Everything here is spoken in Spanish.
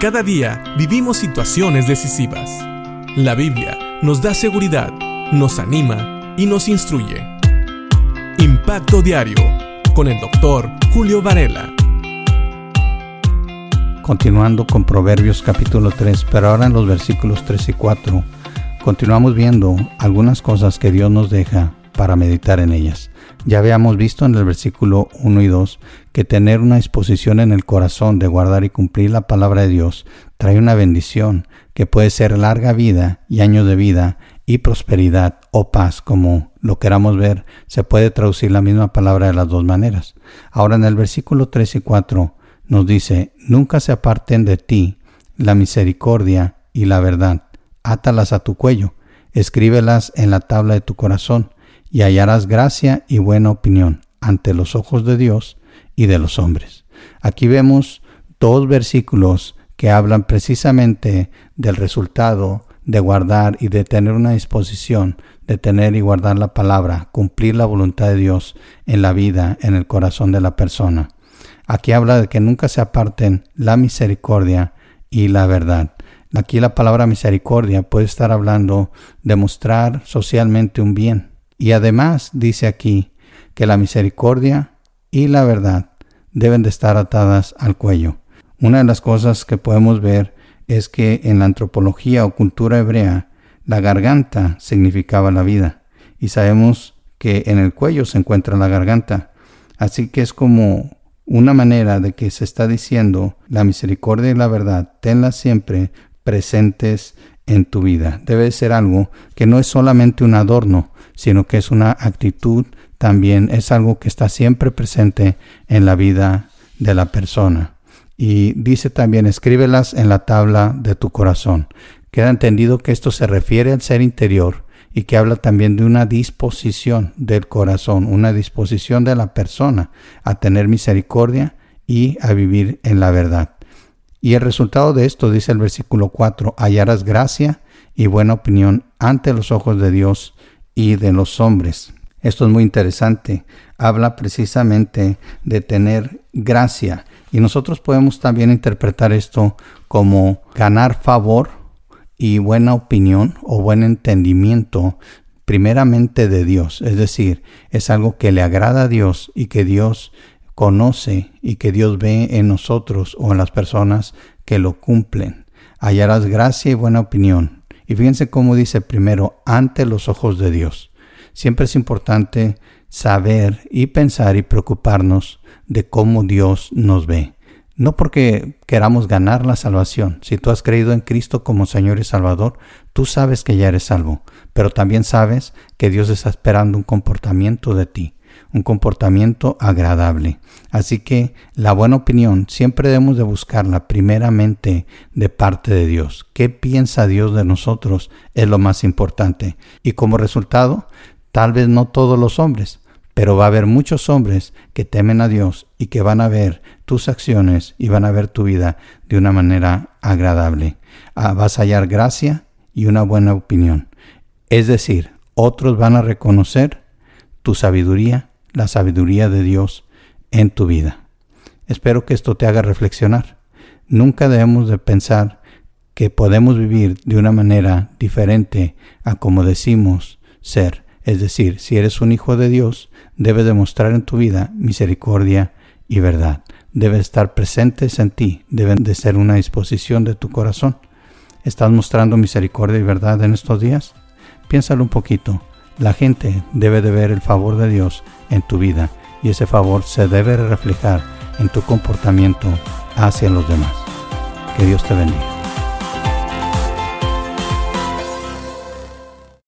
Cada día vivimos situaciones decisivas. La Biblia nos da seguridad, nos anima y nos instruye. Impacto Diario con el doctor Julio Varela. Continuando con Proverbios capítulo 3, pero ahora en los versículos 3 y 4, continuamos viendo algunas cosas que Dios nos deja para meditar en ellas. Ya habíamos visto en el versículo 1 y 2 que tener una disposición en el corazón de guardar y cumplir la palabra de Dios trae una bendición que puede ser larga vida y años de vida y prosperidad o paz, como lo queramos ver, se puede traducir la misma palabra de las dos maneras. Ahora en el versículo 3 y 4 nos dice, nunca se aparten de ti la misericordia y la verdad, átalas a tu cuello, escríbelas en la tabla de tu corazón, y hallarás gracia y buena opinión ante los ojos de Dios y de los hombres. Aquí vemos dos versículos que hablan precisamente del resultado de guardar y de tener una disposición de tener y guardar la palabra, cumplir la voluntad de Dios en la vida, en el corazón de la persona. Aquí habla de que nunca se aparten la misericordia y la verdad. Aquí la palabra misericordia puede estar hablando de mostrar socialmente un bien, y además dice aquí que la misericordia y la verdad deben de estar atadas al cuello. Una de las cosas que podemos ver es que en la antropología o cultura hebrea la garganta significaba la vida y sabemos que en el cuello se encuentra la garganta. Así que es como una manera de que se está diciendo la misericordia y la verdad, tenlas siempre presentes en tu vida. Debe ser algo que no es solamente un adorno, sino que es una actitud también, es algo que está siempre presente en la vida de la persona. Y dice también, escríbelas en la tabla de tu corazón. Queda entendido que esto se refiere al ser interior y que habla también de una disposición del corazón, una disposición de la persona a tener misericordia y a vivir en la verdad. Y el resultado de esto, dice el versículo 4, hallarás gracia y buena opinión ante los ojos de Dios y de los hombres. Esto es muy interesante. Habla precisamente de tener gracia. Y nosotros podemos también interpretar esto como ganar favor y buena opinión o buen entendimiento primeramente de Dios. Es decir, es algo que le agrada a Dios y que Dios conoce y que Dios ve en nosotros o en las personas que lo cumplen. Hallarás gracia y buena opinión. Y fíjense cómo dice primero, ante los ojos de Dios. Siempre es importante saber y pensar y preocuparnos de cómo Dios nos ve. No porque queramos ganar la salvación. Si tú has creído en Cristo como Señor y Salvador, tú sabes que ya eres salvo, pero también sabes que Dios está esperando un comportamiento de ti un comportamiento agradable. Así que la buena opinión siempre debemos de buscarla primeramente de parte de Dios. ¿Qué piensa Dios de nosotros? Es lo más importante. Y como resultado, tal vez no todos los hombres, pero va a haber muchos hombres que temen a Dios y que van a ver tus acciones y van a ver tu vida de una manera agradable. Ah, vas a hallar gracia y una buena opinión. Es decir, otros van a reconocer tu sabiduría la sabiduría de Dios en tu vida. Espero que esto te haga reflexionar. Nunca debemos de pensar que podemos vivir de una manera diferente a como decimos ser. Es decir, si eres un hijo de Dios, debes demostrar en tu vida misericordia y verdad. Deben estar presentes en ti, deben de ser una disposición de tu corazón. ¿Estás mostrando misericordia y verdad en estos días? Piénsalo un poquito. La gente debe de ver el favor de Dios en tu vida y ese favor se debe reflejar en tu comportamiento hacia los demás. Que Dios te bendiga.